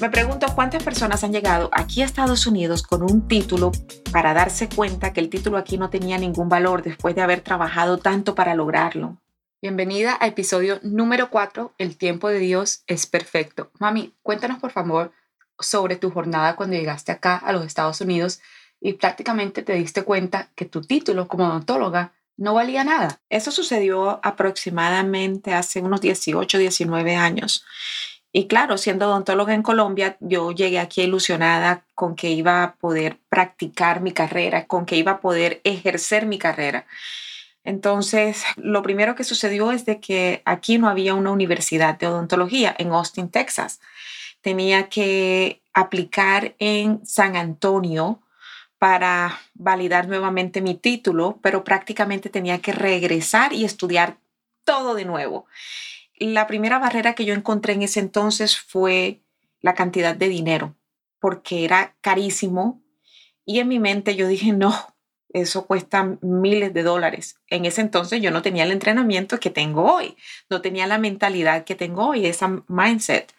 Me pregunto cuántas personas han llegado aquí a Estados Unidos con un título para darse cuenta que el título aquí no tenía ningún valor después de haber trabajado tanto para lograrlo. Bienvenida a episodio número 4, El tiempo de Dios es perfecto. Mami, cuéntanos por favor sobre tu jornada cuando llegaste acá a los Estados Unidos y prácticamente te diste cuenta que tu título como odontóloga no valía nada. Eso sucedió aproximadamente hace unos 18, 19 años. Y claro, siendo odontóloga en Colombia, yo llegué aquí ilusionada con que iba a poder practicar mi carrera, con que iba a poder ejercer mi carrera. Entonces, lo primero que sucedió es de que aquí no había una universidad de odontología en Austin, Texas. Tenía que aplicar en San Antonio para validar nuevamente mi título, pero prácticamente tenía que regresar y estudiar todo de nuevo la primera barrera que yo encontré en ese entonces fue la cantidad de dinero, porque era carísimo. Y en mi mente yo dije, no, eso cuesta miles de dólares. En ese entonces yo no tenía el entrenamiento que tengo hoy, no tenía la mentalidad que tengo hoy, esa mindset.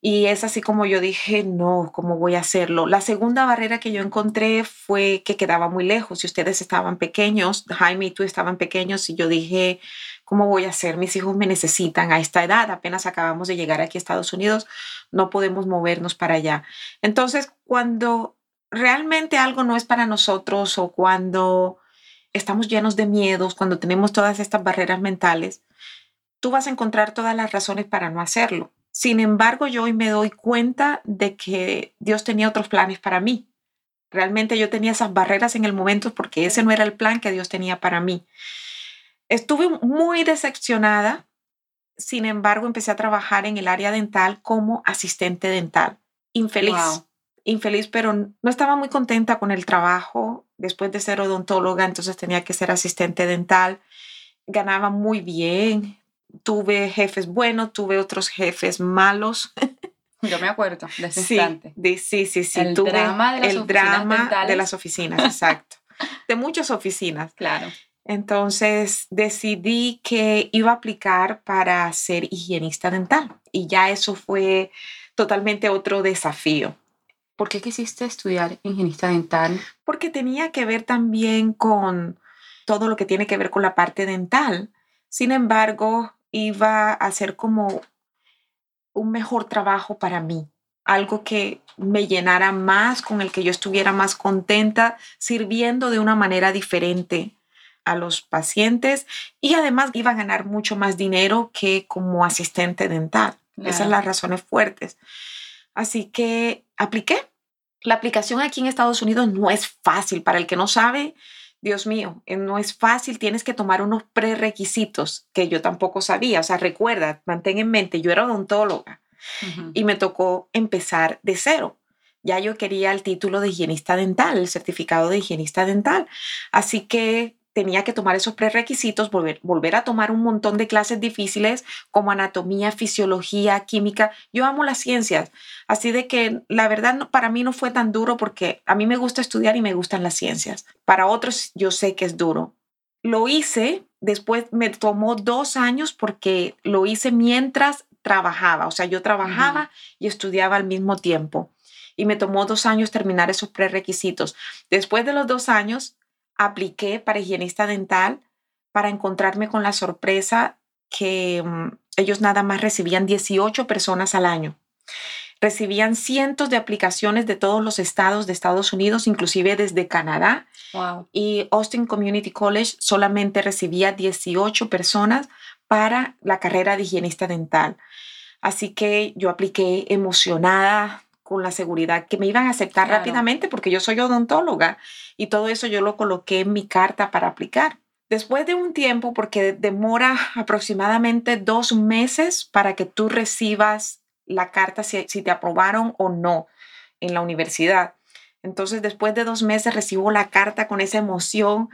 Y es así como yo dije, no, ¿cómo voy a hacerlo? La segunda barrera que yo encontré fue que quedaba muy lejos. Si ustedes estaban pequeños, Jaime y tú estaban pequeños, y yo dije, ¿cómo voy a hacer? Mis hijos me necesitan a esta edad, apenas acabamos de llegar aquí a Estados Unidos, no podemos movernos para allá. Entonces, cuando realmente algo no es para nosotros o cuando estamos llenos de miedos, cuando tenemos todas estas barreras mentales, tú vas a encontrar todas las razones para no hacerlo. Sin embargo, yo hoy me doy cuenta de que Dios tenía otros planes para mí. Realmente yo tenía esas barreras en el momento porque ese no era el plan que Dios tenía para mí. Estuve muy decepcionada, sin embargo, empecé a trabajar en el área dental como asistente dental. Infeliz, infeliz, pero no estaba muy contenta con el trabajo. Después de ser odontóloga, entonces tenía que ser asistente dental. Ganaba muy bien, tuve jefes buenos, tuve otros jefes malos. Yo me acuerdo de ese sí, instante. sí, sí, sí. El drama de las el oficinas drama de las oficinas, exacto. de muchas oficinas. Claro. Entonces decidí que iba a aplicar para ser higienista dental y ya eso fue totalmente otro desafío. ¿Por qué quisiste estudiar higienista dental? Porque tenía que ver también con todo lo que tiene que ver con la parte dental. Sin embargo, iba a ser como un mejor trabajo para mí, algo que me llenara más, con el que yo estuviera más contenta, sirviendo de una manera diferente a los pacientes y además iba a ganar mucho más dinero que como asistente dental. Esas son las razones fuertes. Así que apliqué. La aplicación aquí en Estados Unidos no es fácil. Para el que no sabe, Dios mío, eh, no es fácil, tienes que tomar unos prerequisitos que yo tampoco sabía. O sea, recuerda, mantén en mente, yo era odontóloga y me tocó empezar de cero. Ya yo quería el título de higienista dental, el certificado de higienista dental. Así que tenía que tomar esos prerequisitos, volver, volver a tomar un montón de clases difíciles como anatomía, fisiología, química. Yo amo las ciencias, así de que la verdad para mí no fue tan duro porque a mí me gusta estudiar y me gustan las ciencias. Para otros yo sé que es duro. Lo hice, después me tomó dos años porque lo hice mientras trabajaba, o sea, yo trabajaba y estudiaba al mismo tiempo. Y me tomó dos años terminar esos prerequisitos. Después de los dos años, apliqué para higienista dental para encontrarme con la sorpresa que mm, ellos nada más recibían 18 personas al año. Recibían cientos de aplicaciones de todos los estados de Estados Unidos, inclusive desde Canadá. Y Austin Community College solamente recibía 18 personas para la carrera de higienista dental. Así que yo apliqué emocionada, con la seguridad que me iban a aceptar rápidamente porque yo soy odontóloga y todo eso yo lo coloqué en mi carta para aplicar. Después de un tiempo, porque demora aproximadamente dos meses para que tú recibas la carta si, te aprobaron o no en la universidad. Entonces, después de dos meses recibo la carta con esa emoción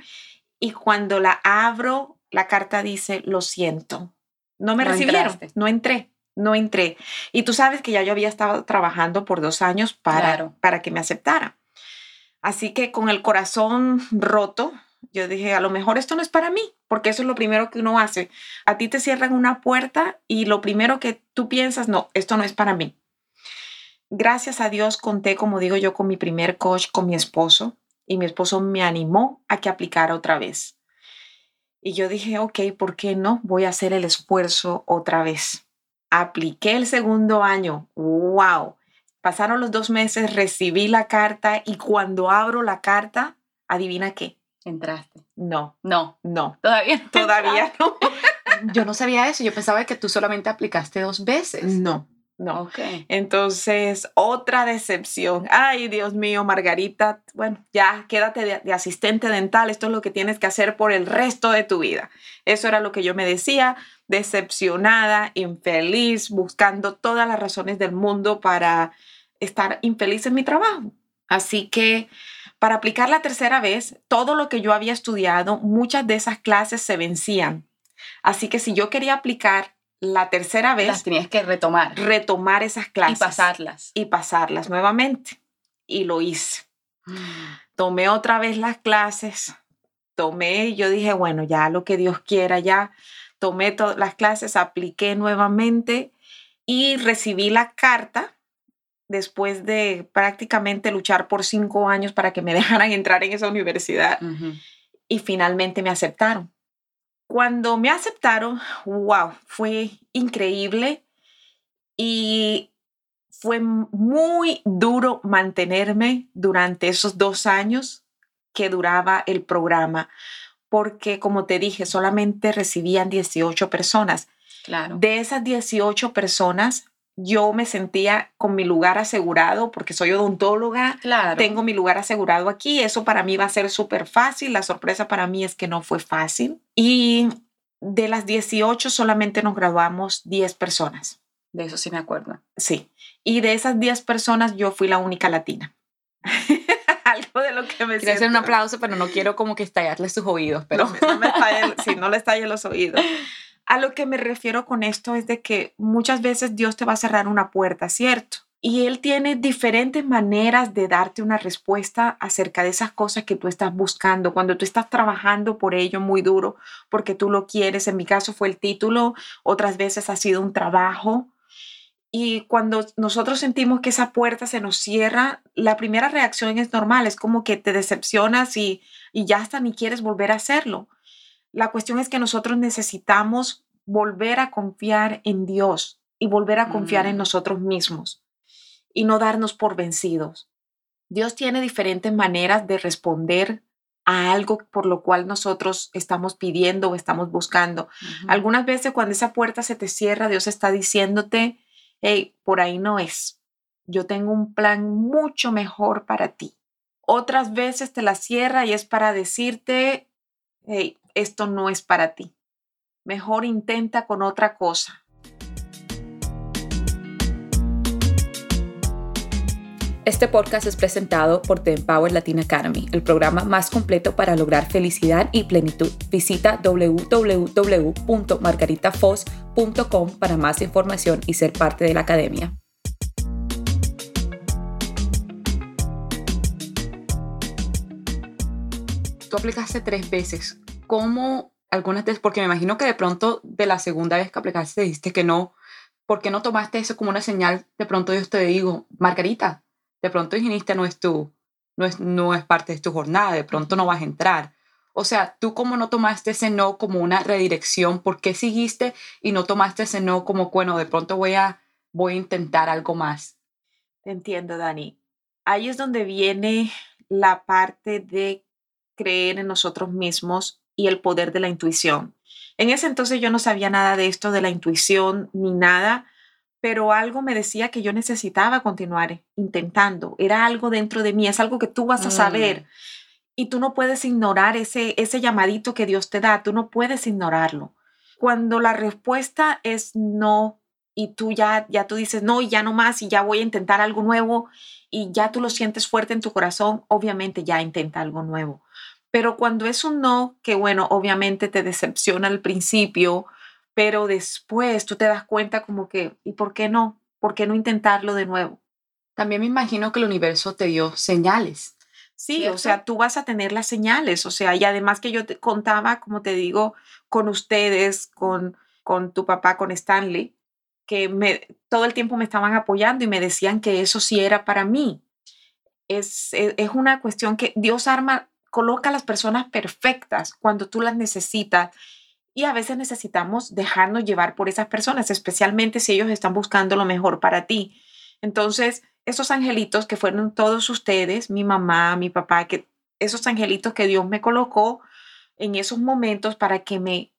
y cuando la abro, la carta dice, lo siento. No me No recibieron, entraste. no entré, no entré. Y tú sabes que ya yo había estado trabajando por dos años para, Claro. para que me aceptara. Así que con el corazón roto, yo dije, a lo mejor esto no es para mí, porque eso es lo primero que uno hace. A ti te cierran una puerta y lo primero que tú piensas, no, esto no es para mí. Gracias a Dios conté, como digo yo, con mi primer coach, con mi esposo, y mi esposo me animó a que aplicara otra vez. Y yo dije, ok, ¿por qué no? Voy a hacer el esfuerzo otra vez. Apliqué el segundo año. ¡Wow! Pasaron los dos meses, recibí la carta y cuando abro la carta, adivina qué. Entraste. No, No, no, todavía no todavía no. Yo no sabía eso. Yo pensaba que tú solamente aplicaste dos veces. No, no. Ok. Entonces, otra decepción. Ay, Dios mío, Margarita, bueno, ya quédate de, de asistente dental. Esto es lo que tienes que hacer por el resto de tu vida. Eso era lo que yo me decía, decepcionada, infeliz, buscando todas las razones del mundo para estar infeliz en mi trabajo. Así que para aplicar la tercera vez, todo lo que yo había estudiado, muchas de esas clases se vencían. Así que si yo quería aplicar la tercera Las vez, tenías que retomar retomar esas y clases pasarlas. y pasarlas nuevamente. Y lo hice. Tomé otra vez las clases, tomé, y yo dije, bueno, ya lo que Dios quiera, ya tomé todas las clases, apliqué nuevamente y recibí la carta después de prácticamente luchar por cinco años para que me dejaran entrar en esa universidad y finalmente me aceptaron. Cuando me aceptaron, wow, fue increíble y fue muy duro mantenerme durante esos dos años que duraba el programa, porque como te dije, solamente recibían 18 personas. Claro. De esas 18 personas, yo me sentía con mi lugar asegurado porque soy odontóloga, claro. tengo mi lugar asegurado aquí. Eso para mí va a ser súper fácil. La sorpresa para mí es que no fue fácil. Y de las 18 solamente nos graduamos 10 personas. De eso sí me acuerdo. Sí. Y de esas 10 personas yo fui la única latina. Algo de lo que me Quiero hacer un aplauso, pero no quiero como que estallarle sus oídos, pero no, no me estalle- sí, no le estalle los oídos. A lo que me refiero con esto es de que muchas veces Dios te va a cerrar una puerta, ¿cierto? Y Él tiene diferentes maneras de darte una respuesta acerca de esas cosas que tú estás buscando, cuando tú estás trabajando por ello muy duro, porque tú lo quieres. En mi caso fue el título, otras veces ha sido un trabajo. Y cuando nosotros sentimos que esa puerta se nos cierra, la primera reacción es normal, es como que te decepcionas y, y ya hasta ni quieres volver a hacerlo. La cuestión es que nosotros necesitamos volver a confiar en Dios y volver a confiar en Mm. nosotros mismos y no darnos por vencidos. Dios tiene diferentes maneras de responder a algo por lo cual nosotros estamos pidiendo o estamos buscando. Algunas veces cuando esa puerta se te cierra, Dios está diciéndote, hey, por ahí no es. Yo tengo un plan mucho mejor para ti. Otras veces te la cierra y es para decirte, hey, esto no es para ti. Mejor intenta con otra cosa. Este podcast es presentado por The Empower Latin Academy, el programa más completo para lograr felicidad y plenitud. Visita www.margaritafoz.com para más información y ser parte de la academia. Tú aplicaste tres veces. ¿Cómo algunas veces? Porque me imagino que de pronto de la segunda vez que aplicaste dijiste que no. ¿Por qué no tomaste eso como una señal? De pronto Dios te digo, Margarita, de pronto higienista no es tu, no es, no es parte de tu jornada, de pronto no vas a entrar. O sea, tú como no tomaste ese no como una redirección, ¿por qué seguiste y no tomaste ese no como, bueno, de pronto voy a, voy a intentar algo más? Te entiendo, Dani. Ahí es donde viene la parte de creer en nosotros mismos y el poder de la intuición. En ese entonces yo no sabía nada de esto de la intuición ni nada, pero algo me decía que yo necesitaba continuar intentando. Era algo dentro de mí, es algo que tú vas a saber y tú no puedes ignorar ese, ese llamadito que Dios te da, tú no puedes ignorarlo. Cuando la respuesta es no y tú ya, ya tú dices no y ya no más y ya voy a intentar algo nuevo y ya tú lo sientes fuerte en tu corazón, obviamente ya intenta algo nuevo. Pero cuando es un no, que bueno, obviamente te decepciona al principio, pero después tú te das cuenta como que, ¿y por qué no? ¿Por qué no intentarlo de nuevo? También me imagino que el universo te dio señales. Sí, o sea, tú vas a tener las señales, o sea, y además que yo te contaba, como te digo, con ustedes, con, con tu papá, con Stanley, que me, todo el tiempo me estaban apoyando y me decían que eso sí era para mí. Es, es, es una cuestión que Dios arma, coloca las personas perfectas cuando tú las necesitas y a veces necesitamos dejarnos llevar por esas personas, especialmente si ellos están buscando lo mejor para ti. Entonces, esos angelitos que fueron todos ustedes, mi mamá, mi papá, que esos angelitos que Dios me colocó en esos momentos para que me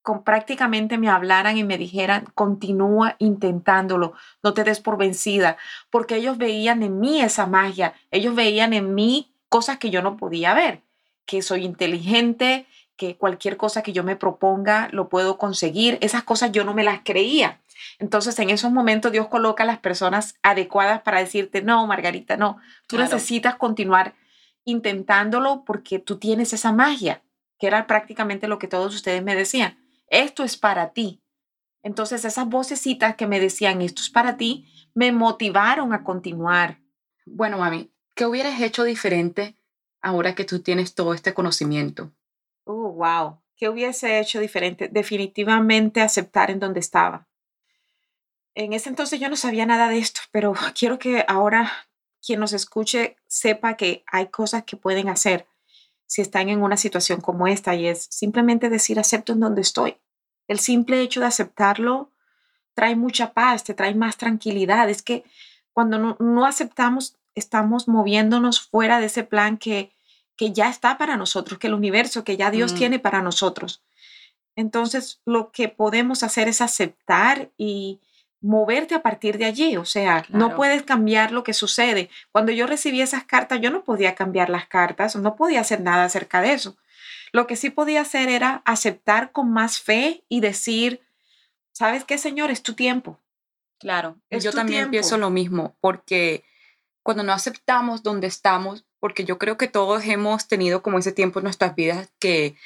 con prácticamente me hablaran y me dijeran, continúa intentándolo, no te des por vencida, porque ellos veían en mí esa magia, ellos veían en mí cosas que yo no podía ver, que soy inteligente, que cualquier cosa que yo me proponga lo puedo conseguir, esas cosas yo no me las creía. Entonces, en esos momentos Dios coloca a las personas adecuadas para decirte, no, Margarita, no, tú necesitas continuar intentándolo porque tú tienes esa magia, que era prácticamente lo que todos ustedes me decían. Esto es para ti. Entonces, esas vocecitas que me decían, esto es para ti, me motivaron a continuar. Bueno, mami, ¿qué hubieras hecho diferente ahora que tú tienes todo este conocimiento? Oh, wow. ¿Qué hubiese hecho diferente? Definitivamente aceptar en donde estaba en ese entonces yo no sabía nada de esto, pero quiero que ahora quien nos escuche sepa que hay cosas que pueden hacer si están en una situación como esta y es simplemente decir acepto en donde estoy. El simple hecho de aceptarlo trae mucha paz, te trae más tranquilidad. Es que cuando no, aceptamos, estamos moviéndonos fuera de ese plan que, que ya está para nosotros, que el universo, que ya Dios mm. tiene para nosotros. Entonces, lo que podemos hacer es aceptar y, moverte a partir de allí. O sea, no puedes cambiar lo que sucede. Cuando yo recibí esas cartas, yo no podía cambiar las cartas, no podía hacer nada acerca de eso. Lo que sí podía hacer era aceptar con más fe y decir, ¿sabes qué, Señor? Es tu tiempo. Claro, yo también pienso lo mismo, porque cuando no aceptamos donde estamos, porque yo creo que todos hemos tenido como ese tiempo en nuestras vidas que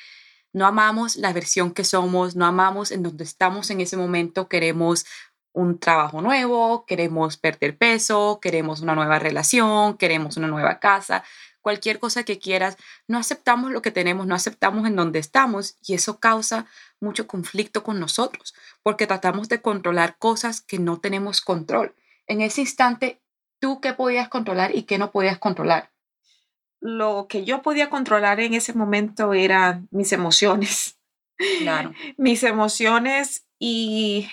no amamos la versión que somos, no amamos en donde estamos en ese momento, queremos un trabajo nuevo, queremos perder peso, queremos una nueva relación, queremos una nueva casa, cualquier cosa que quieras, no aceptamos lo que tenemos, no aceptamos en donde estamos y eso causa mucho conflicto con nosotros porque tratamos de controlar cosas que no tenemos control. En ese instante, ¿tú qué podías controlar y qué no podías controlar? Lo que yo podía controlar en ese momento eran mis emociones. Claro. mis emociones y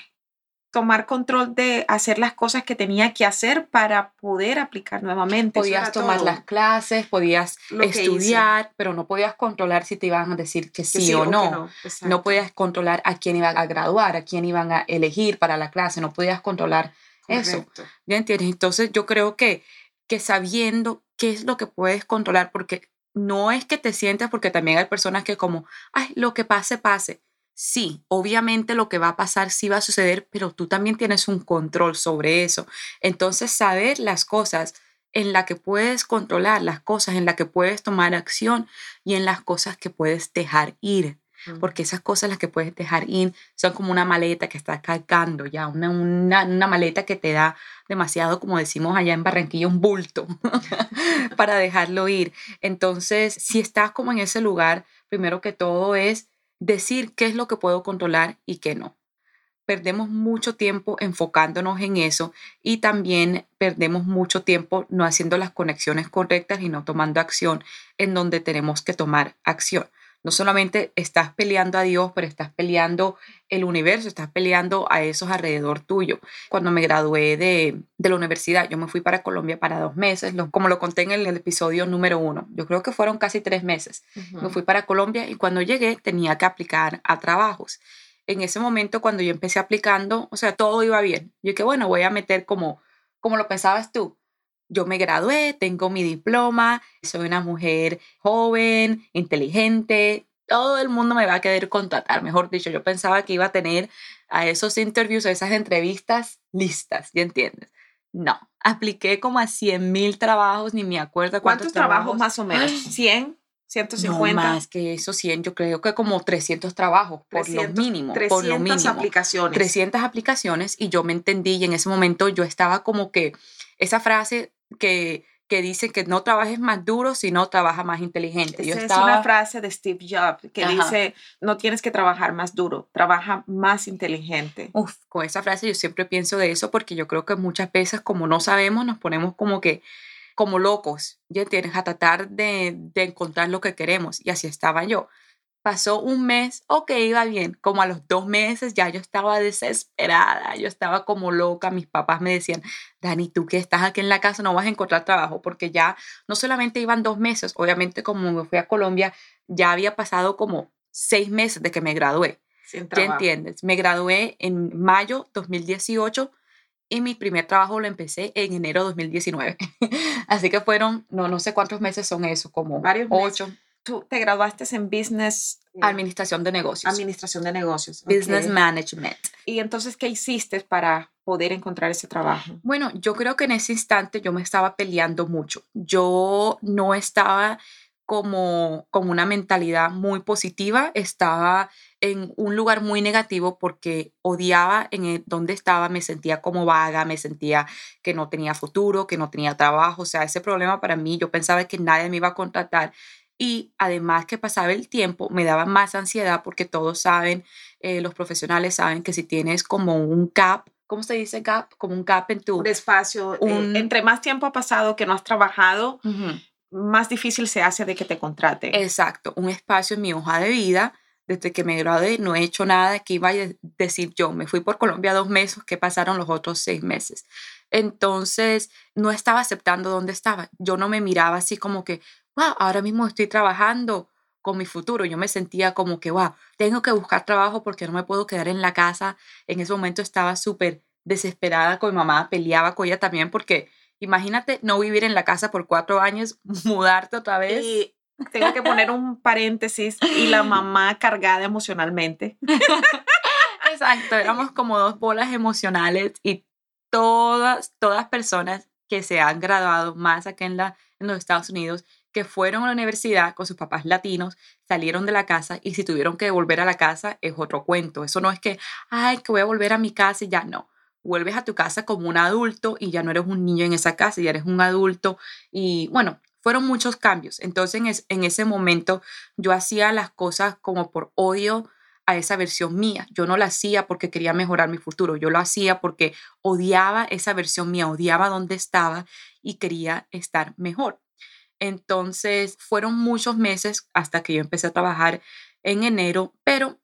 tomar control de hacer las cosas que tenía que hacer para poder aplicar nuevamente. Podías tomar las clases, podías estudiar, pero no podías controlar si te iban a decir que sí, o, no. No, podías controlar a quién iban a graduar, a quién iban a elegir para la clase, no podías controlar eso. ¿Ya entiendes? Entonces yo creo que, que sabiendo qué es lo que puedes controlar, porque no es que te sientas, porque también hay personas que como, ay, lo que pase, pase Sí, obviamente lo que va a pasar sí va a suceder, pero tú también tienes un control sobre eso. Entonces, saber las cosas en las que puedes controlar, las cosas en las que puedes tomar acción y en las cosas que puedes dejar ir. Mm. Porque esas cosas las que puedes dejar ir son como una maleta que estás cargando ya, una, una maleta que te da demasiado, como decimos allá en Barranquilla, un bulto para dejarlo ir. Entonces, si estás como en ese lugar, primero que todo es decir qué es lo que puedo controlar y qué no. Perdemos mucho tiempo enfocándonos en eso y también perdemos mucho tiempo no haciendo las conexiones correctas y no tomando acción en donde tenemos que tomar acción. No solamente estás peleando a Dios, pero estás peleando el universo, estás peleando a esos alrededor tuyo. Cuando me gradué de, la universidad, yo me fui para Colombia para dos meses, como lo conté en el, episodio número uno. Yo creo que fueron casi tres meses. Me fui para Colombia y cuando llegué tenía que aplicar a trabajos. En ese momento, cuando yo empecé aplicando, o sea, todo iba bien. Yo que bueno, voy a meter como, como lo pensabas tú, yo me gradué, tengo mi diploma, soy una mujer joven, inteligente, todo el mundo me va a querer contratar, mejor dicho, yo pensaba que iba a tener a esos interviews, a esas entrevistas listas, ¿ya entiendes? No, apliqué como a 100 mil trabajos, ni me acuerdo cuántos, trabajos, más o menos. ¿100? 150. No más que eso 100, yo creo que como 300 trabajos, por lo mínimo. 300 por lo mínimo. aplicaciones. 300 aplicaciones y yo me entendí y en ese momento yo estaba como que esa frase que que dice que no trabajes más duro, sino trabaja más inteligente. Esa es una frase de Steve Jobs que dice, no tienes que trabajar más duro, trabaja más inteligente. Uf, con esa frase yo siempre pienso de eso porque yo creo que muchas veces como no sabemos nos ponemos como que como locos, ya tienes a tratar de, de encontrar lo que queremos y así estaba yo. Pasó un mes, ok, iba bien. Como a los dos meses ya yo estaba desesperada, yo estaba como loca. Mis papás me decían, Dani, tú que estás aquí en la casa no vas a encontrar trabajo, porque ya no solamente iban dos meses, obviamente como me fui a Colombia, ya había pasado como seis meses de que me gradué. ¿Qué entiendes? Me gradué en mayo 2018 y mi primer trabajo lo empecé en enero 2019. Así que fueron, no, no sé cuántos meses son eso, como varios ocho tú te graduaste en Business... Administración de negocios. Administración de negocios. Business Management. Y entonces, ¿qué hiciste para poder encontrar ese trabajo? Bueno, yo creo que en ese instante yo me estaba peleando mucho. Yo no estaba como con una mentalidad muy positiva, estaba en un lugar muy negativo porque odiaba en donde estaba, me sentía como vaga, me sentía que no tenía futuro, que no tenía trabajo, o sea, ese problema para mí, yo pensaba que nadie me iba a contratar y además que pasaba el tiempo me daba más ansiedad porque todos saben, eh, los profesionales saben que si tienes como un gap, ¿cómo se dice gap? Como un gap en tu... Un espacio, eh, entre más tiempo ha pasado que no has trabajado, más difícil se hace de que te contrate. Exacto, un espacio en mi hoja de vida. Desde que me gradué no he hecho nada que iba a decir yo. Me fui por Colombia dos meses, ¿qué pasaron los otros seis meses? Entonces, no estaba aceptando dónde estaba. Yo no me miraba así como que, wow, ahora mismo estoy trabajando con mi futuro. Yo me sentía como que, wow, tengo que buscar trabajo porque no me puedo quedar en la casa. En ese momento estaba súper desesperada con mi mamá, peleaba con ella también porque imagínate no vivir en la casa por cuatro años, mudarte otra vez. Y tengo que poner un paréntesis y la mamá cargada emocionalmente. Exacto, éramos como dos bolas emocionales y todas, todas personas que se han graduado más acá en, los Estados Unidos que fueron a la universidad con sus papás latinos, salieron de la casa y si tuvieron que volver a la casa es otro cuento. Eso no es que, ay, que voy a volver a mi casa y ya no. Vuelves a tu casa como un adulto y ya no eres un niño en esa casa, ya eres un adulto y bueno, fueron muchos cambios. Entonces en, ese momento yo hacía las cosas como por odio a esa versión mía. Yo no la hacía porque quería mejorar mi futuro, yo lo hacía porque odiaba esa versión mía, odiaba dónde estaba y quería estar mejor. Entonces fueron muchos meses hasta que yo empecé a trabajar en enero, pero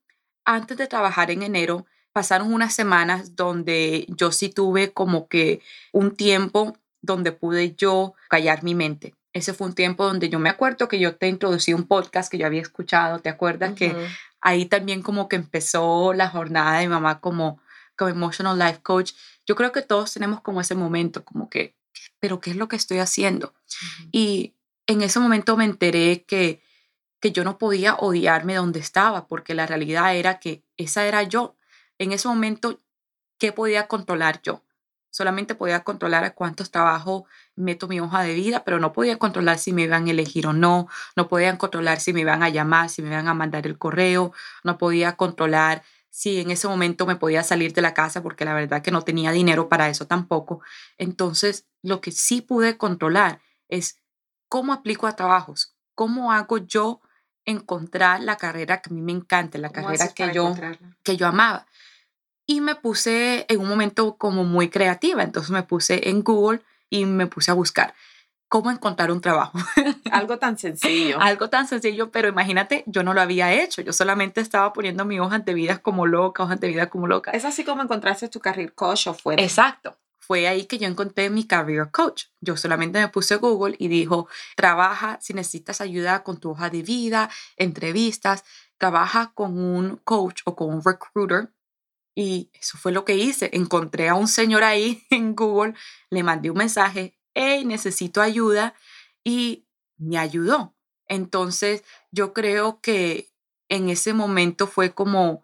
antes de trabajar en enero pasaron unas semanas donde yo sí tuve como que un tiempo donde pude yo callar mi mente. Ese fue un tiempo donde yo me acuerdo que yo te introducí un podcast que yo había escuchado, ¿te acuerdas? Que ahí también como que empezó la jornada de mi mamá como, como Emotional Life Coach. Yo creo que todos tenemos como ese momento, como que, pero ¿qué es lo que estoy haciendo? Y en ese momento me enteré que, que yo no podía odiarme donde estaba, porque la realidad era que esa era yo. En ese momento, ¿qué podía controlar yo? Solamente podía controlar a cuántos trabajos meto mi hoja de vida, pero no podía controlar si me iban a elegir o no, no podía controlar si me iban a llamar, si me iban a mandar el correo, no podía controlar si en ese momento me podía salir de la casa, porque la verdad que no tenía dinero para eso tampoco. Entonces, lo que sí pude controlar es ¿Cómo aplico a trabajos? ¿Cómo hago yo encontrar la carrera que a mí me encanta, la carrera que yo, que yo amaba? Y me puse en un momento como muy creativa, entonces me puse en Google y me puse a buscar cómo encontrar un trabajo. Algo tan sencillo. Algo tan sencillo, pero imagínate, yo no lo había hecho, yo solamente estaba poniendo mi hoja de vida como loca, hojas de vida como loca. Es así como encontraste tu career coach o fue. Exacto fue ahí que yo encontré mi career coach. Yo solamente me puse Google y dijo, trabaja si necesitas ayuda con tu hoja de vida, entrevistas, trabaja con un coach o con un recruiter. Y eso fue lo que hice. Encontré a un señor ahí en Google, le mandé un mensaje, hey, necesito ayuda y me ayudó. Entonces yo creo que en ese momento fue como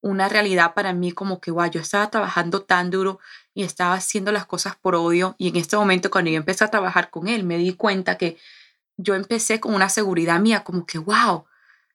una realidad para mí como que, guau, yo estaba trabajando tan duro y estaba haciendo las cosas por odio. Y en este momento, cuando yo empecé a trabajar con él, me di cuenta que yo empecé con una seguridad mía, como que, wow,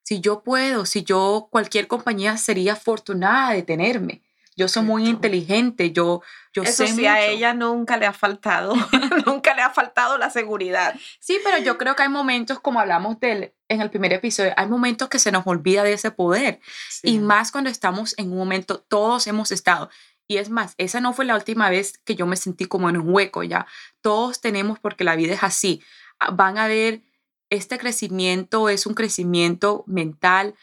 si yo puedo, si yo, cualquier compañía sería afortunada de tenerme. Yo soy muy inteligente, yo, yo Eso sé sí, a mucho. ella nunca le ha faltado, nunca le ha faltado la seguridad. Sí, pero yo creo que hay momentos, como hablamos del, en el primer episodio, hay momentos que se nos olvida de ese poder. Y más cuando estamos en un momento, todos hemos estado. Y es más, esa no fue la última vez que yo me sentí como en un hueco ya. Todos tenemos, porque la vida es así. ah, Van a ver, este crecimiento es un crecimiento mental.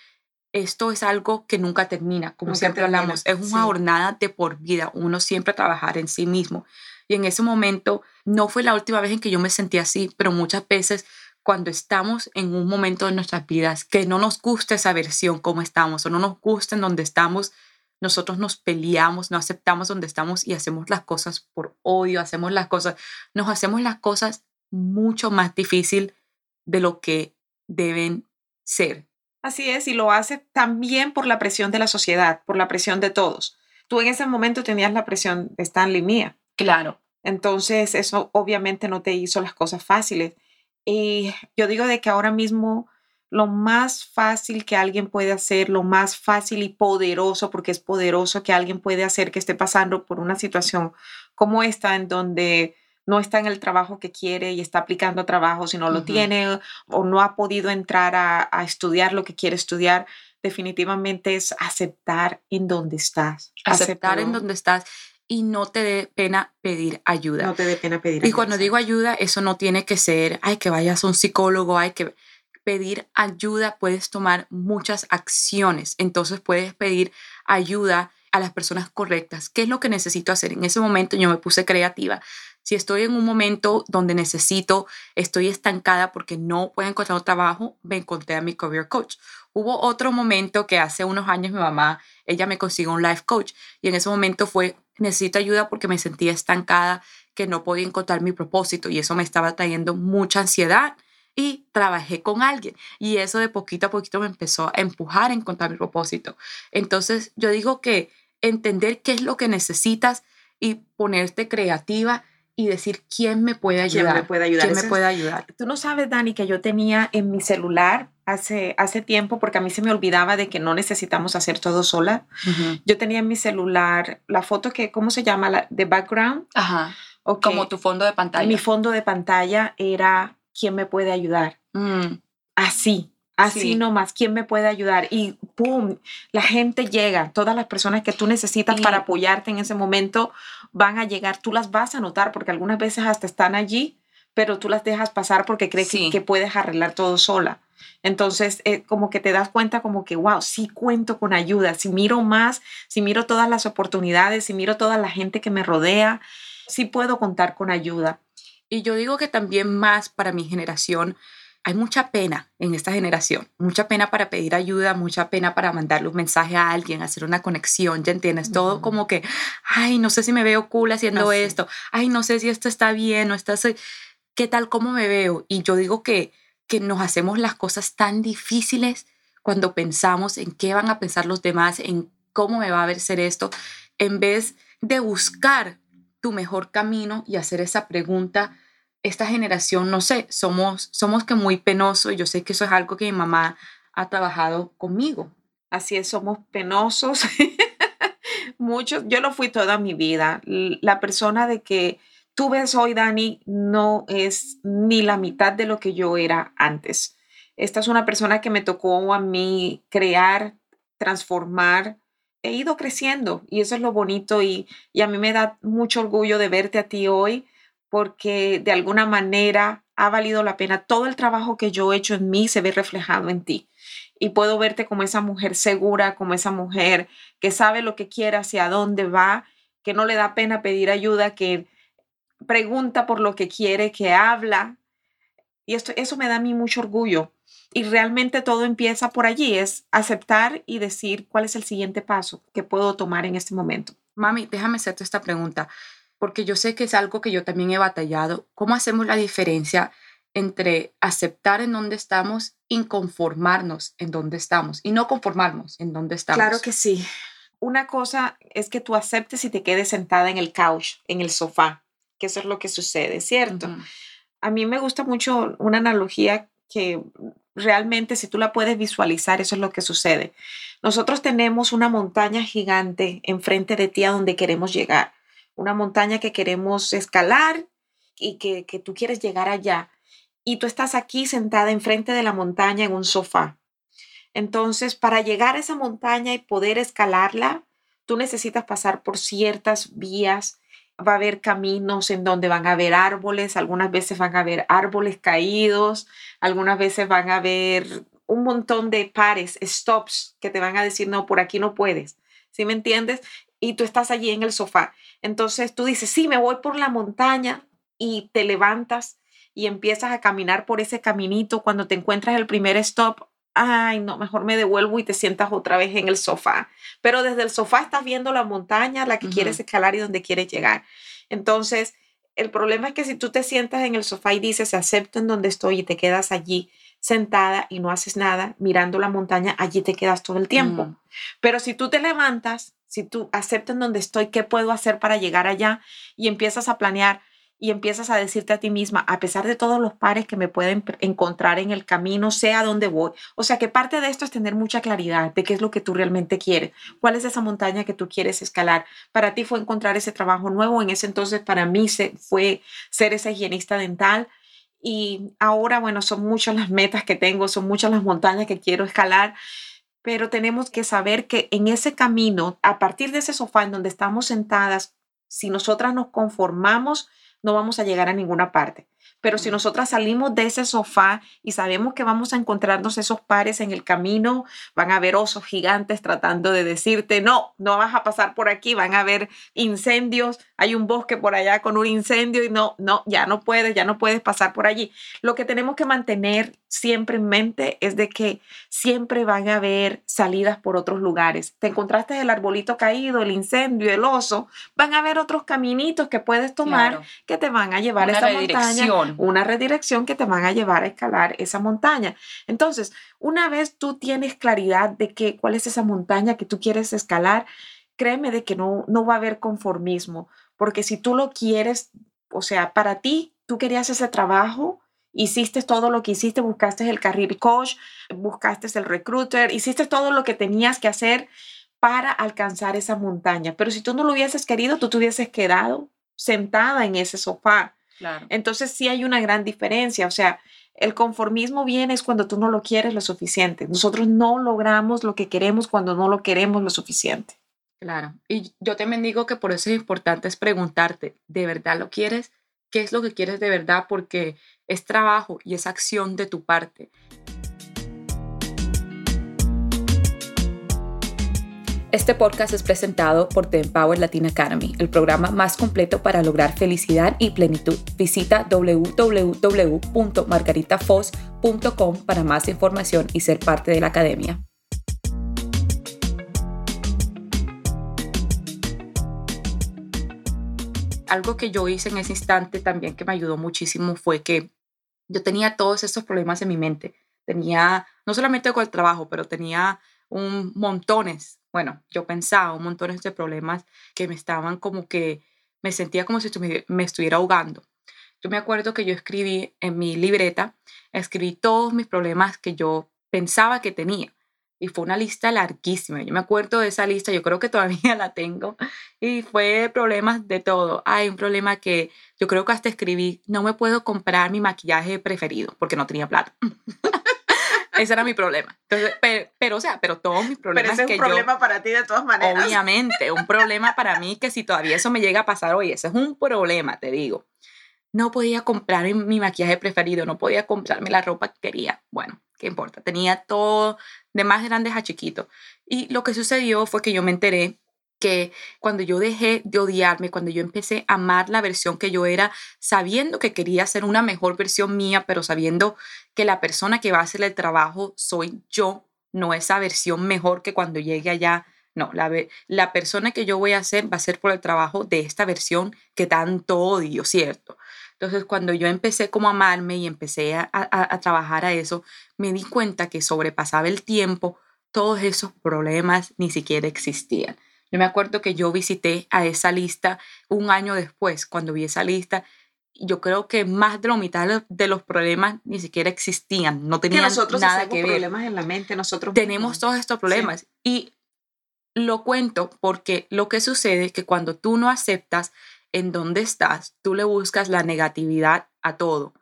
Esto es algo que nunca termina, como Nunca siempre termina, hablamos. Es una sí. jornada de por vida. Uno siempre trabajar en sí mismo. Y en ese momento, no fue la última vez en que yo me sentí así, pero muchas veces cuando estamos en un momento de nuestras vidas que no nos gusta esa versión como estamos o no nos gusta en donde estamos, nosotros nos peleamos, no aceptamos donde estamos y hacemos las cosas por odio, hacemos las cosas, nos hacemos las cosas mucho más difícil de lo que deben ser. Así es, y lo hace también por la presión de la sociedad, por la presión de todos. Tú en ese momento tenías la presión de Stanley mía. Claro. Entonces, eso obviamente no te hizo las cosas fáciles. Y yo digo de que ahora mismo lo más fácil que alguien puede hacer, lo más fácil y poderoso, porque es poderoso que alguien puede hacer que esté pasando por una situación como esta, en donde no está en el trabajo que quiere y está aplicando a trabajo, si no lo tiene o no ha podido entrar a, a estudiar lo que quiere estudiar, definitivamente es aceptar en donde estás. Aceptar en donde estás y no te dé pena pedir ayuda. No te dé pena pedir Y ayuda, cuando sí. digo ayuda, eso no tiene que ser, ay, que vayas a un psicólogo, hay que pedir ayuda, puedes tomar muchas acciones. Entonces puedes pedir ayuda a las personas correctas. ¿Qué es lo que necesito hacer? En ese momento yo me puse creativa. Si estoy en un momento donde necesito, estoy estancada porque no puedo encontrar un trabajo, me encontré a mi career coach. Hubo otro momento que hace unos años mi mamá, ella me consiguió un life coach y en ese momento fue, necesito ayuda porque me sentía estancada, que no podía encontrar mi propósito y eso me estaba trayendo mucha ansiedad y trabajé con alguien y eso de poquito a poquito me empezó a empujar a encontrar mi propósito. Entonces yo digo que entender qué es lo que necesitas y ponerte creativa y decir quién me puede ¿Quién ayudar. me puede ayudar? ¿Quién me puede ayudar? Tú no sabes, Dani, que yo tenía en mi celular hace, hace tiempo, porque a mí se me olvidaba de que no necesitamos hacer todo sola. Yo tenía en mi celular la foto que, ¿cómo se llama? La, de background. Ajá. Como tu fondo de pantalla. Mi fondo de pantalla era ¿quién me puede ayudar? Mm, Así, así Sí. nomás, ¿quién me puede ayudar? Y ¡pum! La gente llega, todas las personas que tú necesitas para apoyarte en ese momento van a llegar, tú las vas a notar porque algunas veces hasta están allí, pero tú las dejas pasar porque crees que, puedes arreglar todo sola. Entonces, eh, como que te das cuenta como que, wow, sí cuento con ayuda, si miro más, si miro todas las oportunidades, si miro toda la gente que me rodea, sí puedo contar con ayuda. Y yo digo que también más para mi generación, hay mucha pena en esta generación, mucha pena para pedir ayuda, mucha pena para mandarle un mensaje a alguien, hacer una conexión, ¿ya entiendes? Todo como que, ay, no sé si me veo cool haciendo esto, ay, no sé si esto está bien o está ¿qué tal cómo me veo? Y yo digo que, que nos hacemos las cosas tan difíciles cuando pensamos en qué van a pensar los demás, en cómo me va a ver ser esto, en vez de buscar tu mejor camino y hacer esa pregunta. Esta generación, no sé, somos, somos que muy penosos yo sé que eso es algo que mi mamá ha trabajado conmigo. Así es, somos penosos. Muchos, yo lo fui toda mi vida. La persona de que tú ves hoy, Dani, no es ni la mitad de lo que yo era antes. Esta es una persona que me tocó a mí crear, transformar. He ido creciendo y eso es lo bonito y, y a mí me da mucho orgullo de verte a ti hoy porque de alguna manera ha valido la pena. Todo el trabajo que yo he hecho en mí se ve reflejado en ti y puedo verte como esa mujer segura, como esa mujer que sabe lo que quiere, hacia dónde va, que no le da pena pedir ayuda, que pregunta por lo que quiere, que habla. Y esto, eso me da a mí mucho orgullo. Y realmente todo empieza por allí, es aceptar y decir cuál es el siguiente paso que puedo tomar en este momento. Mami, déjame hacerte esta pregunta, porque yo sé que es algo que yo también he batallado. ¿Cómo hacemos la diferencia entre aceptar en dónde estamos y conformarnos en dónde estamos? Y no conformarnos en dónde estamos. sí. una cosa es que tú aceptes y te quedes sentada en el couch, en el sofá, que eso es lo que sucede, ¿cierto? A mí me gusta mucho una analogía que realmente si tú la puedes visualizar, eso es lo que sucede. Nosotros tenemos una montaña gigante enfrente de ti a donde queremos llegar, una montaña que queremos escalar y que, que tú quieres llegar allá. Y tú estás aquí sentada enfrente de la montaña en un sofá. Entonces, para llegar a esa montaña y poder escalarla, tú necesitas pasar por ciertas vías. Va a haber caminos en donde van a haber árboles, algunas veces van a haber árboles caídos, algunas veces van a haber un montón de pares, stops, que te van a decir, no, por aquí no puedes. ¿Sí me entiendes? Y tú estás allí en el sofá. Entonces tú dices, sí, me voy por la montaña y te levantas y empiezas a caminar por ese caminito. Cuando te encuentras el primer stop, ay, no, mejor me devuelvo y te sientas otra vez en el sofá. Pero desde el sofá estás viendo la montaña, la que quieres escalar y donde quieres llegar. Entonces, el problema es que si tú te sientas en el sofá y dices, acepto en donde estoy y te quedas allí sentada y no haces nada mirando la montaña, allí te quedas todo el tiempo. Mm. Pero si tú te levantas, si tú aceptas donde estoy, ¿qué puedo hacer para llegar allá? Y empiezas a planear, y empiezas a decirte a ti misma, a pesar de todos los pares que me pueden encontrar en el camino, sé a dónde voy. O sea que parte de esto es tener mucha claridad de qué es lo que tú realmente quieres, cuál es esa montaña que tú quieres escalar. Para ti fue encontrar ese trabajo nuevo, en ese entonces para mí se, fue ser ese higienista dental. Y ahora, bueno, son muchas las metas que tengo, son muchas las montañas que quiero escalar, pero tenemos que saber que en ese camino, a partir de ese sofá en donde estamos sentadas, si nosotras nos conformamos, no vamos a llegar a ninguna parte. Pero si nosotras salimos de ese sofá y sabemos que vamos a encontrarnos esos pares en el camino, van a haber osos gigantes tratando de decirte, no, no vas a pasar por aquí, van a haber incendios, hay un bosque por allá con un incendio y no, no, ya no puedes, ya no puedes pasar por allí. Lo que tenemos que mantener siempre en mente es de que siempre van a haber salidas por otros lugares. Te encontraste el arbolito caído, el incendio, el oso, van a haber otros caminitos que puedes tomar que te van a llevar a esa montaña, una redirección que te van a llevar a escalar esa montaña. Entonces, una vez tú tienes claridad de que cuál es esa montaña que tú quieres escalar, créeme de que no, no va a haber conformismo porque si tú lo quieres, o sea, para ti, tú querías ese trabajo, hiciste todo lo que hiciste, buscaste el career coach, buscaste el recruiter, hiciste todo lo que tenías que hacer para alcanzar esa montaña. Pero si tú no lo hubieses querido, tú te hubieses quedado sentada en ese sofá. Claro. Entonces sí hay una gran diferencia. O sea, el conformismo viene es cuando tú no lo quieres lo suficiente. Nosotros no logramos lo que queremos cuando no lo queremos lo suficiente. Claro, y yo también digo que por eso es importante es preguntarte, ¿de verdad lo quieres? ¿Qué es lo que quieres de verdad? Porque es trabajo y es acción de tu parte. Este podcast es presentado por The Empower Latin Academy, el programa más completo para lograr felicidad y plenitud. Visita www.margaritafoz.com para más información y ser parte de la academia. algo que yo hice en ese instante también que me ayudó muchísimo fue que yo tenía todos estos problemas en mi mente. Tenía, no solamente con el trabajo, pero tenía un montones, bueno, yo pensaba un montones de problemas que me estaban como que, me sentía como si me estuviera ahogando. Yo me acuerdo que yo escribí en mi libreta, escribí todos mis problemas que yo pensaba que tenía y fue una lista larguísima. Yo me acuerdo de esa lista, yo creo que todavía la tengo, y fue problemas de todo. Hay un problema que yo creo que hasta escribí, no me puedo comprar mi maquillaje preferido porque no tenía plata. Ese era mi problema. Entonces, pero, o sea, pero todos mis problemas. Pero ese es un problema para ti de todas maneras. Obviamente, un problema para mí que si todavía eso me llega a pasar hoy, ese es un problema, te digo. No podía comprar mi maquillaje preferido, no podía comprarme la ropa que quería. Bueno, ¿qué importa? Tenía todo de más grandes a chiquitos. Y lo que sucedió fue que yo me enteré que cuando yo dejé de odiarme, cuando yo empecé a amar la versión que yo era, sabiendo que quería ser una mejor versión mía, pero sabiendo que la persona que va a hacer el trabajo soy yo, no esa versión mejor que cuando llegue allá. No, la, la persona que yo voy a hacer va a ser por el trabajo de esta versión que tanto odio, ¿cierto? Entonces, cuando yo empecé como a amarme y empecé a, trabajar a eso, me di cuenta que sobrepasaba el tiempo, todos esos problemas ni siquiera existían. Yo me acuerdo que yo visité a esa lista un año después, cuando vi esa lista, yo creo que más de la mitad de los problemas ni siquiera existían, no tenían nosotros nada que ver. problemas en la mente, nosotros Tenemos mismos. todos estos problemas y lo cuento porque lo que sucede es que cuando tú no aceptas en dónde estás, tú le buscas la negatividad a todo.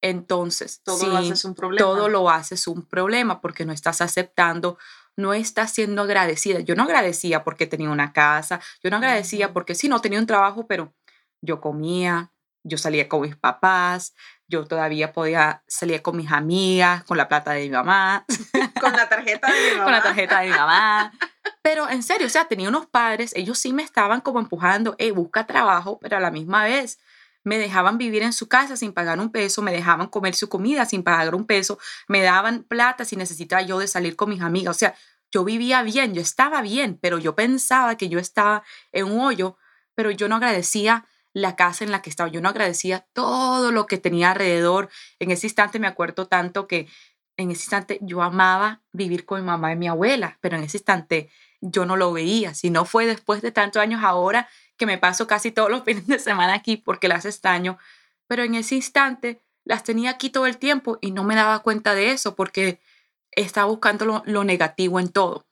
Entonces, todo sí, lo haces un problema. todo lo haces un problema porque no estás aceptando, no estás siendo agradecida. Yo no agradecía porque tenía una casa, yo no agradecía porque sí, no tenía un trabajo, pero yo comía, yo salía con mis papás, yo todavía podía salir con mis amigas, con la plata de mi mamá, con la tarjeta de mi mamá. con la tarjeta de mi mamá. Pero en serio, o sea, tenía unos padres, ellos sí me estaban como empujando, hey, busca trabajo, pero a la misma vez me dejaban vivir en su casa sin pagar un peso, me dejaban comer su comida sin pagar un peso, me daban plata si necesitaba yo de salir con mis amigas. O sea, yo vivía bien, yo estaba bien, pero yo pensaba que yo estaba en un hoyo, pero yo no agradecía la casa en la que estaba, yo no agradecía todo lo que tenía alrededor. En ese instante me acuerdo tanto que en ese instante yo amaba vivir con mi mamá y mi abuela, pero en ese instante yo no lo veía. Si no fue después de tantos años ahora que me paso casi todos los fines de semana aquí porque las extraño, pero en ese instante las tenía aquí todo el tiempo y no me daba cuenta de eso porque estaba buscando lo, lo negativo en todo.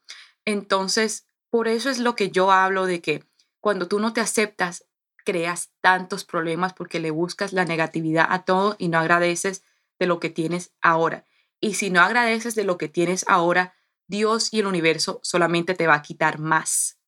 Entonces, por eso es lo que yo hablo de que cuando tú no te aceptas, creas tantos problemas porque le buscas la negatividad a todo y no agradeces de lo que tienes ahora. Y si no agradeces de lo que tienes ahora, Dios y el universo solamente te va a quitar más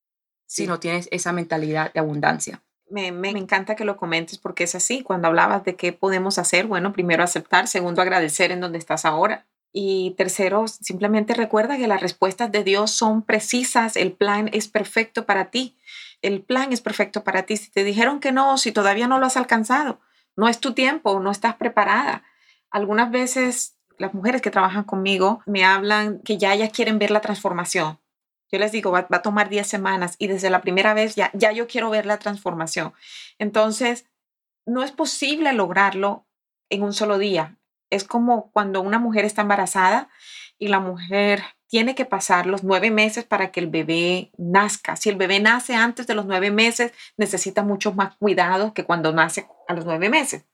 si no tienes esa mentalidad de abundancia. Me, me, me encanta que lo comentes porque es así. Cuando hablabas de qué podemos hacer, bueno, primero aceptar, segundo agradecer en donde estás ahora. Y tercero, simplemente recuerda que las respuestas de Dios son precisas, el plan es perfecto para ti, el plan es perfecto para ti. Si te dijeron que no, si todavía no lo has alcanzado, no es tu tiempo, no estás preparada. Algunas veces las mujeres que trabajan conmigo me hablan que ya ellas quieren ver la transformación. Yo les digo, va, a tomar 10 semanas y desde la primera vez ya, ya yo quiero ver la transformación. Entonces, no es posible lograrlo en un solo día. Es como cuando una mujer está embarazada y la mujer tiene que pasar los nueve meses para que el bebé nazca. Si el bebé nace antes de los nueve meses, necesita mucho más cuidado que cuando nace a los nueve meses.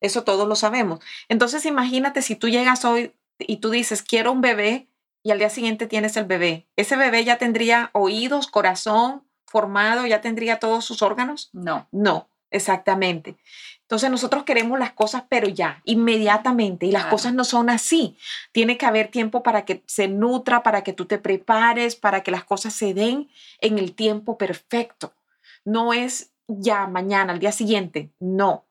Eso todos lo sabemos. Entonces, imagínate si tú llegas hoy y tú dices, quiero un bebé y al día siguiente tienes el bebé. Ese bebé ya tendría oídos, corazón formado, ya tendría todos sus órganos. No. No, exactamente. Entonces nosotros queremos las cosas, pero ya, inmediatamente. Y las Claro. cosas no son así. Tiene que haber tiempo para que se nutra, para que tú te prepares, para que las cosas se den en el tiempo perfecto. No es ya, mañana, al día siguiente. No.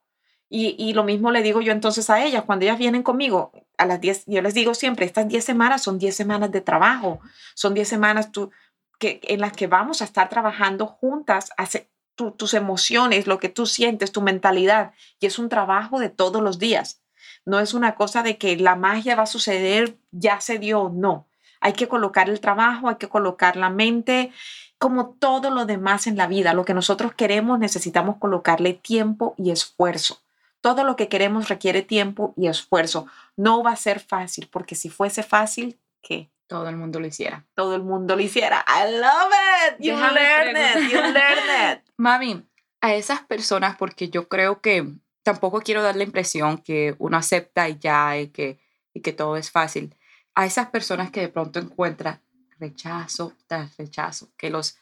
Y, lo mismo le digo yo entonces a ellas, cuando ellas vienen conmigo, a las 10, yo les digo siempre, estas 10 semanas son 10 semanas de trabajo, son 10 semanas tú, que, en las que vamos a estar trabajando juntas, hace, tu, tus emociones, lo que tú sientes, tu mentalidad, y es un trabajo de todos los días. No es una cosa de que la magia va a suceder, ya se dio, no. Hay que colocar el trabajo, hay que colocar la mente, como todo lo demás en la vida. Lo que nosotros queremos necesitamos colocarle tiempo y esfuerzo. Todo lo que queremos requiere tiempo y esfuerzo. No va a ser fácil, porque si fuese fácil, ¿qué? Todo el mundo lo hiciera. Todo el mundo lo hiciera. I love it. You Déjame learn it. You preguntar. learn it. Mami, a esas personas, porque yo creo que tampoco quiero dar la impresión que uno acepta y ya, y que, y que todo es fácil. A esas personas que de pronto encuentran rechazo tras rechazo, que, los,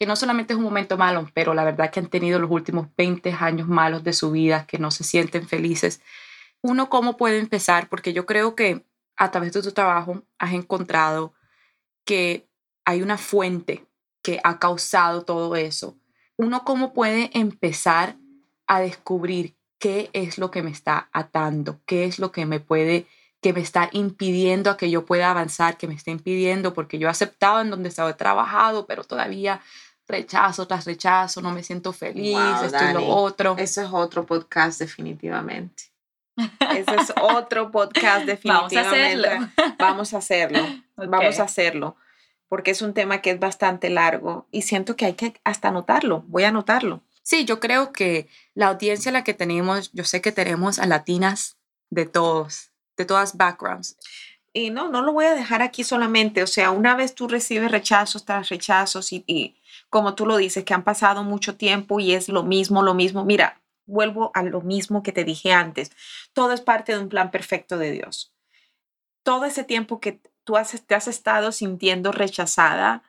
que no solamente es un momento malo, pero la verdad que han tenido los últimos 20 años malos de su vida, que no se sienten felices. Uno, ¿cómo puede empezar? Porque yo creo que a través de tu trabajo has encontrado que hay una fuente que ha causado todo eso uno cómo puede empezar a descubrir qué es lo que me está atando, qué es lo que me puede, que me está impidiendo a que yo pueda avanzar, que me está impidiendo, porque yo he aceptado en donde he trabajado, pero todavía rechazo tras rechazo, no me siento feliz, Wow, esto y lo Dani. otro. Ese es otro podcast definitivamente. Ese es otro podcast Vamos a definitivamente. hacerlo. Vamos a hacerlo. Vamos a hacerlo. Porque es un tema que es bastante largo y siento que hay que hasta anotarlo. Voy a anotarlo. Sí, yo creo que la audiencia a la que tenemos, yo sé que tenemos a latinas de todos, de todas backgrounds. Y no, no lo voy a dejar aquí solamente. O sea, una vez tú recibes rechazos tras rechazos y, y como tú lo dices, que han pasado mucho tiempo y es lo mismo, lo mismo. Mira, vuelvo a lo mismo que te dije antes. Todo es parte de un plan perfecto de Dios. Todo ese tiempo que tú has, te has estado sintiendo rechazada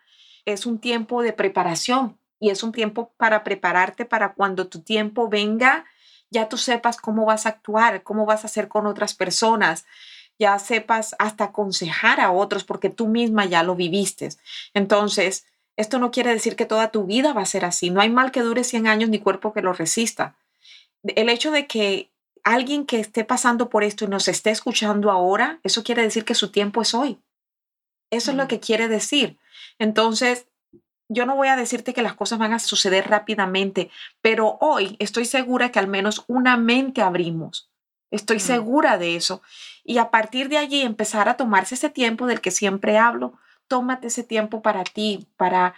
es un tiempo de preparación y es un tiempo para prepararte para cuando tu tiempo venga, ya tú sepas cómo vas a actuar, cómo vas a hacer con otras personas, ya sepas hasta aconsejar a otros porque tú misma ya lo viviste. Entonces, esto no quiere decir que toda tu vida va a ser así. No hay mal que dure 100 años ni cuerpo que lo resista. El hecho de que alguien que esté pasando por esto y nos esté escuchando ahora, eso quiere decir que su tiempo es hoy. Eso es lo que quiere decir. Entonces, yo no voy a decirte que las cosas van a suceder rápidamente, pero hoy estoy segura que al menos una mente abrimos. Estoy segura de eso. Y a partir de allí empezar a tomarse ese tiempo del que siempre hablo. Tómate ese tiempo para ti, para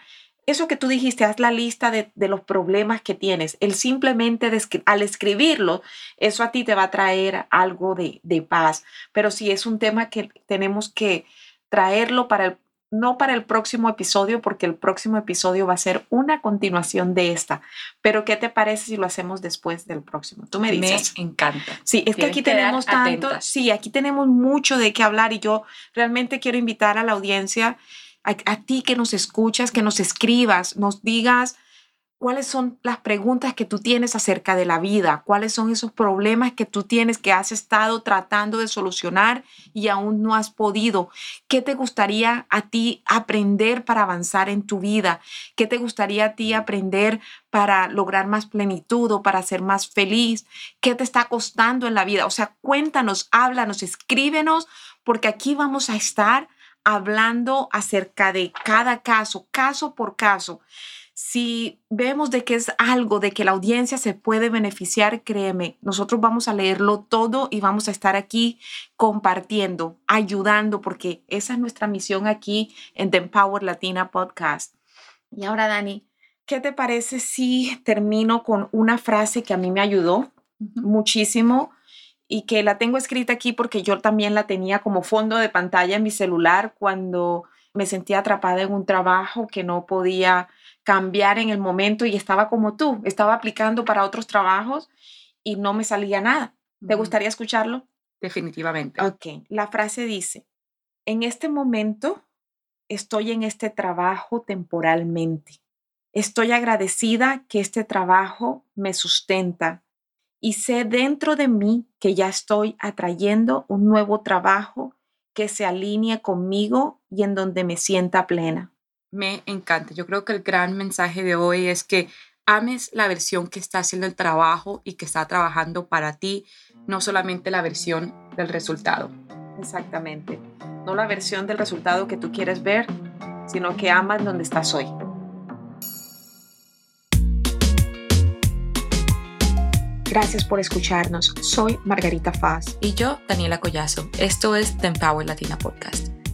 eso que tú dijiste, haz la lista de, los problemas que tienes. El simplemente al escribirlo, eso a ti te va a traer algo de, de paz. Pero si es un tema que tenemos que traerlo para el no para el próximo episodio, porque el próximo episodio va a ser una continuación de esta. Pero, ¿qué te parece si lo hacemos después del próximo? Tú me dices. Me encanta. Sí, es que aquí tenemos tanto, sí, aquí tenemos mucho de qué hablar y yo realmente quiero invitar a la audiencia, a, a ti que nos escuchas, que nos escribas, nos digas cuáles son las preguntas que tú tienes acerca de la vida, cuáles son esos problemas que tú tienes que has estado tratando de solucionar y aún no has podido. ¿Qué te gustaría a ti aprender para avanzar en tu vida? ¿Qué te gustaría a ti aprender para lograr más plenitud o para ser más feliz? ¿Qué te está costando en la vida? O sea, cuéntanos, háblanos, escríbenos, porque aquí vamos a estar hablando acerca de cada caso, caso por caso si vemos de que es algo de que la audiencia se puede beneficiar, créeme, nosotros vamos a leerlo todo y vamos a estar aquí compartiendo, ayudando, porque esa es nuestra misión aquí en The Empower Latina Podcast. Y ahora, Dani, ¿qué te parece si termino con una frase que a mí me ayudó muchísimo? y que la tengo escrita aquí porque yo también la tenía como fondo de pantalla en mi celular cuando me sentía atrapada en un trabajo que no podía cambiar en el momento y estaba como tú, estaba aplicando para otros trabajos y no me salía nada. ¿Te gustaría escucharlo? Definitivamente. Ok, la frase dice, en este momento estoy en este trabajo temporalmente. Estoy agradecida que este trabajo me sustenta y sé dentro de mí que ya estoy atrayendo un nuevo trabajo que se alinee conmigo y en donde me sienta plena me encanta. Yo creo que el gran mensaje de hoy es que ames la versión que está haciendo el trabajo y que está trabajando para ti, no solamente la versión del resultado. Exactamente. No la versión del resultado que tú quieres ver, sino que amas donde estás hoy. Gracias por escucharnos. Soy Margarita Faz. Y yo, Daniela Collazo. Esto es The Empower Latina Podcast.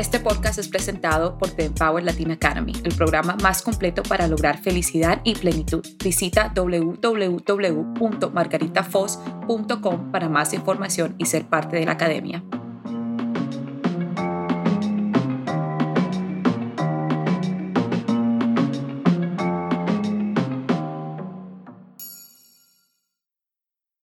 Este podcast es presentado por The Empower Latin Academy, el programa más completo para lograr felicidad y plenitud. Visita www.margaritafos.com para más información y ser parte de la academia.